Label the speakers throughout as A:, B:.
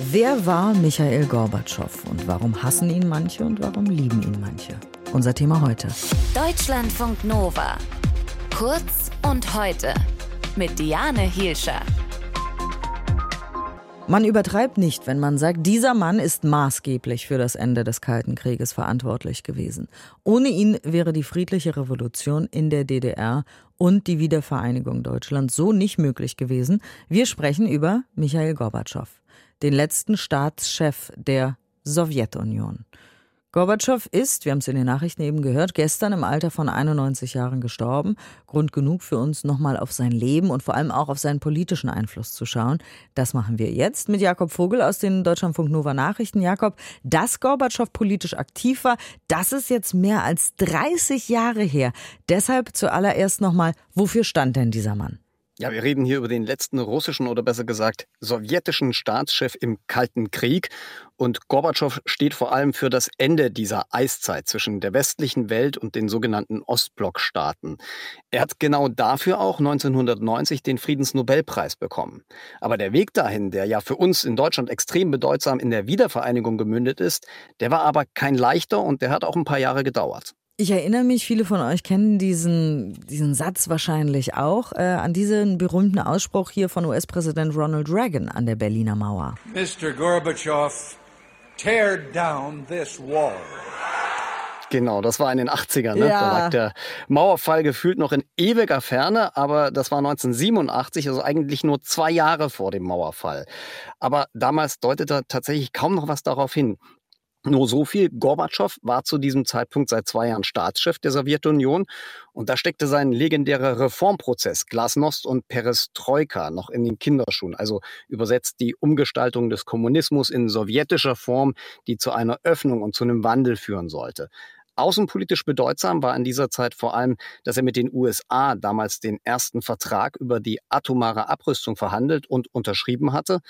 A: Wer war Michael Gorbatschow und warum hassen ihn manche und warum lieben ihn manche? Unser Thema heute.
B: Deutschlandfunk Nova. Kurz und heute. Mit Diane Hielscher.
A: Man übertreibt nicht, wenn man sagt, dieser Mann ist maßgeblich für das Ende des Kalten Krieges verantwortlich gewesen. Ohne ihn wäre die friedliche Revolution in der DDR und die Wiedervereinigung Deutschlands so nicht möglich gewesen. Wir sprechen über Michael Gorbatschow den letzten Staatschef der Sowjetunion. Gorbatschow ist, wir haben es in den Nachrichten eben gehört, gestern im Alter von 91 Jahren gestorben. Grund genug für uns, nochmal auf sein Leben und vor allem auch auf seinen politischen Einfluss zu schauen. Das machen wir jetzt mit Jakob Vogel aus den Deutschlandfunk Nova Nachrichten. Jakob, dass Gorbatschow politisch aktiv war, das ist jetzt mehr als 30 Jahre her. Deshalb zuallererst nochmal, wofür stand denn dieser Mann?
C: Ja, wir reden hier über den letzten russischen oder besser gesagt sowjetischen Staatschef im Kalten Krieg. Und Gorbatschow steht vor allem für das Ende dieser Eiszeit zwischen der westlichen Welt und den sogenannten Ostblockstaaten. Er hat genau dafür auch 1990 den Friedensnobelpreis bekommen. Aber der Weg dahin, der ja für uns in Deutschland extrem bedeutsam in der Wiedervereinigung gemündet ist, der war aber kein leichter und der hat auch ein paar Jahre gedauert.
A: Ich erinnere mich, viele von euch kennen diesen, diesen Satz wahrscheinlich auch, äh, an diesen berühmten Ausspruch hier von US-Präsident Ronald Reagan an der Berliner Mauer.
D: Mr. Gorbachev, tear down this wall.
C: Genau, das war in den 80ern. Ne? Ja. Da lag der Mauerfall gefühlt noch in ewiger Ferne, aber das war 1987, also eigentlich nur zwei Jahre vor dem Mauerfall. Aber damals deutete tatsächlich kaum noch was darauf hin. Nur so viel, Gorbatschow war zu diesem Zeitpunkt seit zwei Jahren Staatschef der Sowjetunion und da steckte sein legendärer Reformprozess Glasnost und Perestroika noch in den Kinderschuhen, also übersetzt die Umgestaltung des Kommunismus in sowjetischer Form, die zu einer Öffnung und zu einem Wandel führen sollte. Außenpolitisch bedeutsam war in dieser Zeit vor allem, dass er mit den USA damals den ersten Vertrag über die atomare Abrüstung verhandelt und unterschrieben hatte.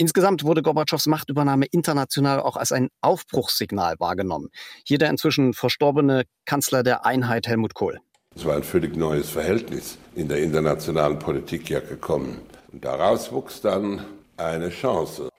C: Insgesamt wurde Gorbatschows Machtübernahme international auch als ein Aufbruchssignal wahrgenommen. Hier der inzwischen verstorbene Kanzler der Einheit Helmut Kohl.
E: Es war ein völlig neues Verhältnis in der internationalen Politik ja gekommen. Und daraus wuchs dann eine Chance.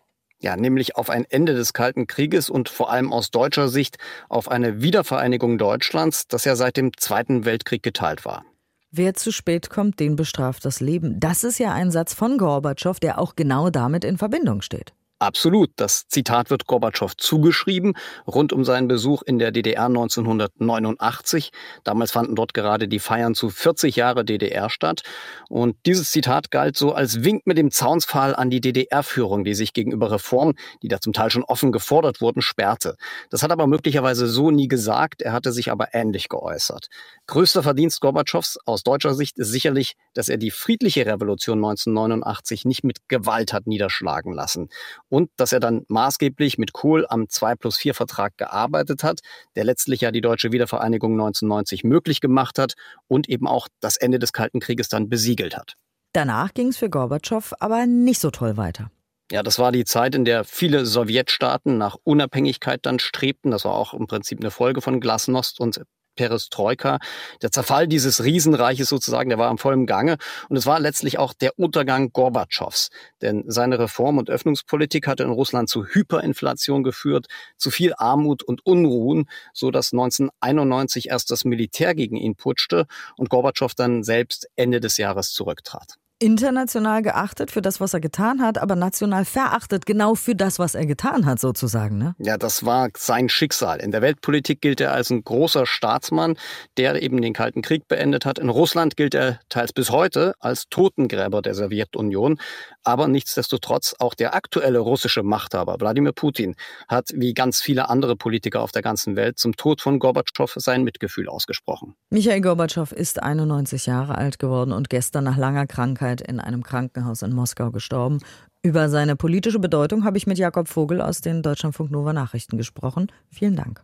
C: Ja, nämlich auf ein Ende des Kalten Krieges und vor allem aus deutscher Sicht auf eine Wiedervereinigung Deutschlands, das ja seit dem Zweiten Weltkrieg geteilt war.
A: Wer zu spät kommt, den bestraft das Leben. Das ist ja ein Satz von Gorbatschow, der auch genau damit in Verbindung steht.
C: Absolut. Das Zitat wird Gorbatschow zugeschrieben, rund um seinen Besuch in der DDR 1989. Damals fanden dort gerade die Feiern zu 40 Jahre DDR statt. Und dieses Zitat galt so als Wink mit dem Zaunspfahl an die DDR-Führung, die sich gegenüber Reformen, die da zum Teil schon offen gefordert wurden, sperrte. Das hat aber möglicherweise so nie gesagt. Er hatte sich aber ähnlich geäußert. Größter Verdienst Gorbatschows aus deutscher Sicht ist sicherlich, dass er die friedliche Revolution 1989 nicht mit Gewalt hat niederschlagen lassen und dass er dann maßgeblich mit Kohl am 2 plus 4 Vertrag gearbeitet hat, der letztlich ja die deutsche Wiedervereinigung 1990 möglich gemacht hat und eben auch das Ende des Kalten Krieges dann besiegelt hat.
A: Danach ging es für Gorbatschow aber nicht so toll weiter.
C: Ja, das war die Zeit, in der viele Sowjetstaaten nach Unabhängigkeit dann strebten. Das war auch im Prinzip eine Folge von Glasnost und Perestroika. Der Zerfall dieses Riesenreiches sozusagen, der war am vollen Gange. Und es war letztlich auch der Untergang Gorbatschows. Denn seine Reform- und Öffnungspolitik hatte in Russland zu Hyperinflation geführt, zu viel Armut und Unruhen, so dass 1991 erst das Militär gegen ihn putschte und Gorbatschow dann selbst Ende des Jahres zurücktrat
A: international geachtet für das, was er getan hat, aber national verachtet genau für das, was er getan hat, sozusagen. Ne?
C: Ja, das war sein Schicksal. In der Weltpolitik gilt er als ein großer Staatsmann, der eben den Kalten Krieg beendet hat. In Russland gilt er teils bis heute als Totengräber der Sowjetunion. Aber nichtsdestotrotz auch der aktuelle russische Machthaber, Wladimir Putin, hat wie ganz viele andere Politiker auf der ganzen Welt zum Tod von Gorbatschow sein Mitgefühl ausgesprochen.
A: Michael Gorbatschow ist 91 Jahre alt geworden und gestern nach langer Krankheit Krankheit in einem Krankenhaus in Moskau gestorben. Über seine politische Bedeutung habe ich mit Jakob Vogel aus den Deutschlandfunk Nova Nachrichten gesprochen. Vielen Dank.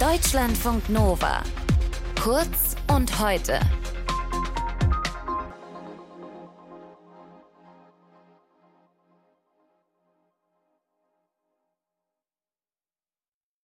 B: Deutschlandfunk Nova. Kurz und heute.